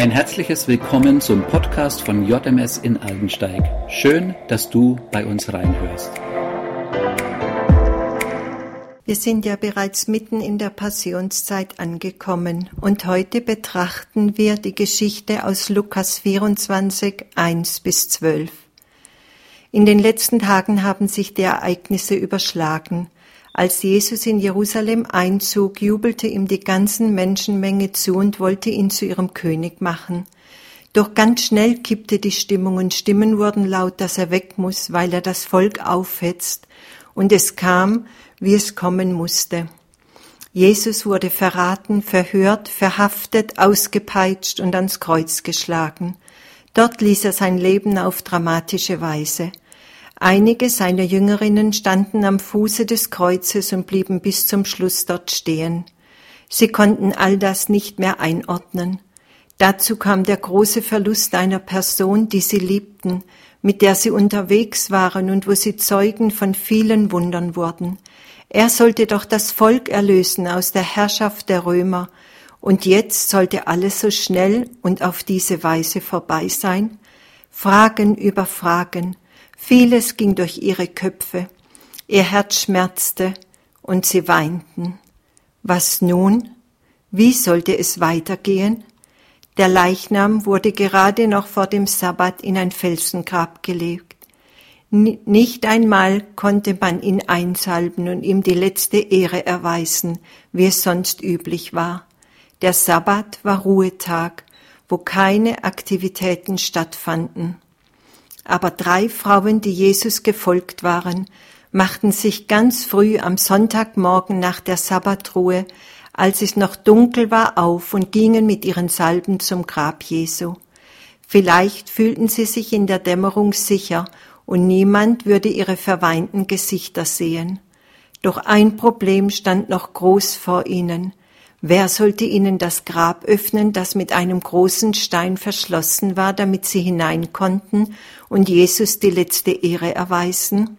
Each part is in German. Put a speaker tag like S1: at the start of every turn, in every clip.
S1: Ein herzliches Willkommen zum Podcast von JMS in Aldensteig. Schön, dass du bei uns reinhörst.
S2: Wir sind ja bereits mitten in der Passionszeit angekommen und heute betrachten wir die Geschichte aus Lukas 24, 1 bis 12. In den letzten Tagen haben sich die Ereignisse überschlagen. Als Jesus in Jerusalem einzog, jubelte ihm die ganzen Menschenmenge zu und wollte ihn zu ihrem König machen. Doch ganz schnell kippte die Stimmung und Stimmen wurden laut, dass er weg muss, weil er das Volk aufhetzt. Und es kam, wie es kommen musste. Jesus wurde verraten, verhört, verhaftet, ausgepeitscht und ans Kreuz geschlagen. Dort ließ er sein Leben auf dramatische Weise. Einige seiner Jüngerinnen standen am Fuße des Kreuzes und blieben bis zum Schluss dort stehen. Sie konnten all das nicht mehr einordnen. Dazu kam der große Verlust einer Person, die sie liebten, mit der sie unterwegs waren und wo sie Zeugen von vielen Wundern wurden. Er sollte doch das Volk erlösen aus der Herrschaft der Römer, und jetzt sollte alles so schnell und auf diese Weise vorbei sein? Fragen über Fragen, Vieles ging durch ihre Köpfe, ihr Herz schmerzte und sie weinten. Was nun? Wie sollte es weitergehen? Der Leichnam wurde gerade noch vor dem Sabbat in ein Felsengrab gelegt. Nicht einmal konnte man ihn einsalben und ihm die letzte Ehre erweisen, wie es sonst üblich war. Der Sabbat war Ruhetag, wo keine Aktivitäten stattfanden. Aber drei Frauen, die Jesus gefolgt waren, machten sich ganz früh am Sonntagmorgen nach der Sabbatruhe, als es noch dunkel war, auf und gingen mit ihren Salben zum Grab Jesu. Vielleicht fühlten sie sich in der Dämmerung sicher und niemand würde ihre verweinten Gesichter sehen. Doch ein Problem stand noch groß vor ihnen. Wer sollte ihnen das Grab öffnen, das mit einem großen Stein verschlossen war, damit sie hinein konnten und Jesus die letzte Ehre erweisen?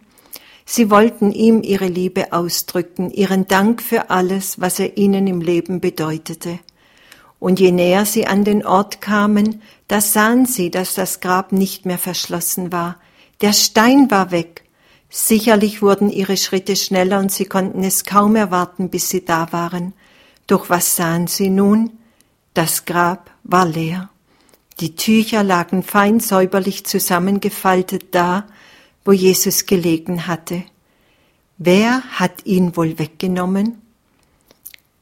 S2: Sie wollten ihm ihre Liebe ausdrücken, ihren Dank für alles, was er ihnen im Leben bedeutete. Und je näher sie an den Ort kamen, da sahen sie, dass das Grab nicht mehr verschlossen war. Der Stein war weg. Sicherlich wurden ihre Schritte schneller und sie konnten es kaum erwarten, bis sie da waren. Doch was sahen sie nun? Das Grab war leer. Die Tücher lagen fein säuberlich zusammengefaltet da, wo Jesus gelegen hatte. Wer hat ihn wohl weggenommen?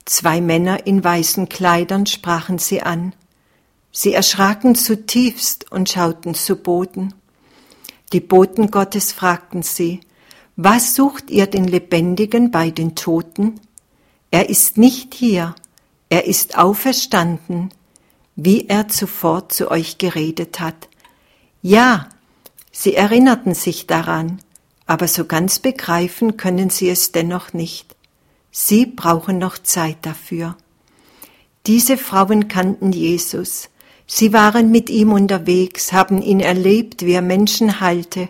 S2: Zwei Männer in weißen Kleidern sprachen sie an. Sie erschraken zutiefst und schauten zu Boden. Die Boten Gottes fragten sie, was sucht ihr den Lebendigen bei den Toten? Er ist nicht hier, er ist auferstanden, wie er zuvor zu euch geredet hat. Ja, sie erinnerten sich daran, aber so ganz begreifen können sie es dennoch nicht. Sie brauchen noch Zeit dafür. Diese Frauen kannten Jesus. Sie waren mit ihm unterwegs, haben ihn erlebt, wie er Menschen heilte,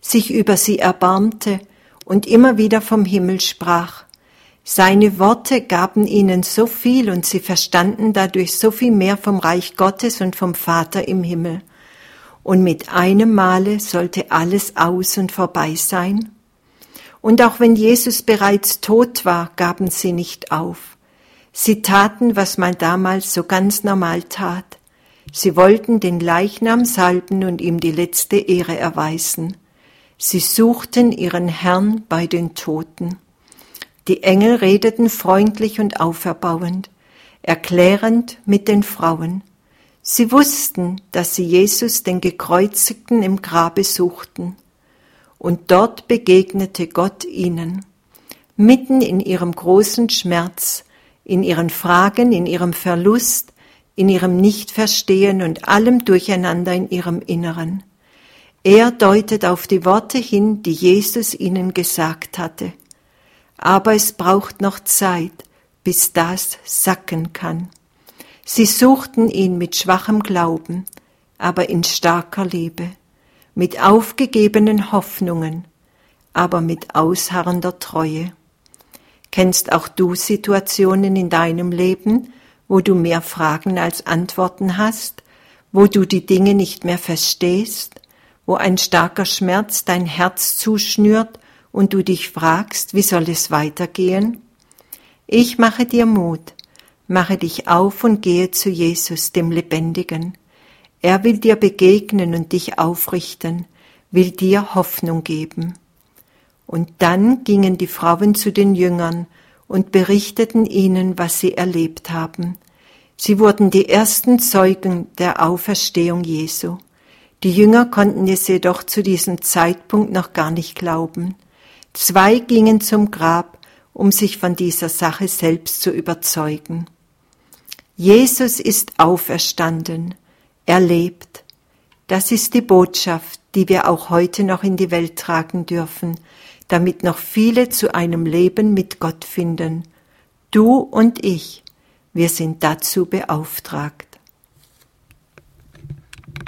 S2: sich über sie erbarmte und immer wieder vom Himmel sprach. Seine Worte gaben ihnen so viel und sie verstanden dadurch so viel mehr vom Reich Gottes und vom Vater im Himmel. Und mit einem Male sollte alles aus und vorbei sein. Und auch wenn Jesus bereits tot war, gaben sie nicht auf. Sie taten, was man damals so ganz normal tat. Sie wollten den Leichnam salben und ihm die letzte Ehre erweisen. Sie suchten ihren Herrn bei den Toten. Die Engel redeten freundlich und auferbauend, erklärend mit den Frauen. Sie wussten, dass sie Jesus den Gekreuzigten im Grabe suchten. Und dort begegnete Gott ihnen. Mitten in ihrem großen Schmerz, in ihren Fragen, in ihrem Verlust, in ihrem Nichtverstehen und allem Durcheinander in ihrem Inneren. Er deutet auf die Worte hin, die Jesus ihnen gesagt hatte aber es braucht noch Zeit, bis das sacken kann. Sie suchten ihn mit schwachem Glauben, aber in starker Liebe, mit aufgegebenen Hoffnungen, aber mit ausharrender Treue. Kennst auch du Situationen in deinem Leben, wo du mehr Fragen als Antworten hast wo du die Dinge nicht mehr verstehst, wo ein starker Schmerz dein Herz zuschnürt und du dich fragst, wie soll es weitergehen? Ich mache dir Mut, mache dich auf und gehe zu Jesus, dem Lebendigen. Er will dir begegnen und dich aufrichten, will dir Hoffnung geben. Und dann gingen die Frauen zu den Jüngern und berichteten ihnen, was sie erlebt haben. Sie wurden die ersten Zeugen der Auferstehung Jesu. Die Jünger konnten es jedoch zu diesem Zeitpunkt noch gar nicht glauben. Zwei gingen zum Grab, um sich von dieser Sache selbst zu überzeugen. Jesus ist auferstanden, er lebt. Das ist die Botschaft, die wir auch heute noch in die Welt tragen dürfen, damit noch viele zu einem Leben mit Gott finden. Du und ich, wir sind dazu beauftragt.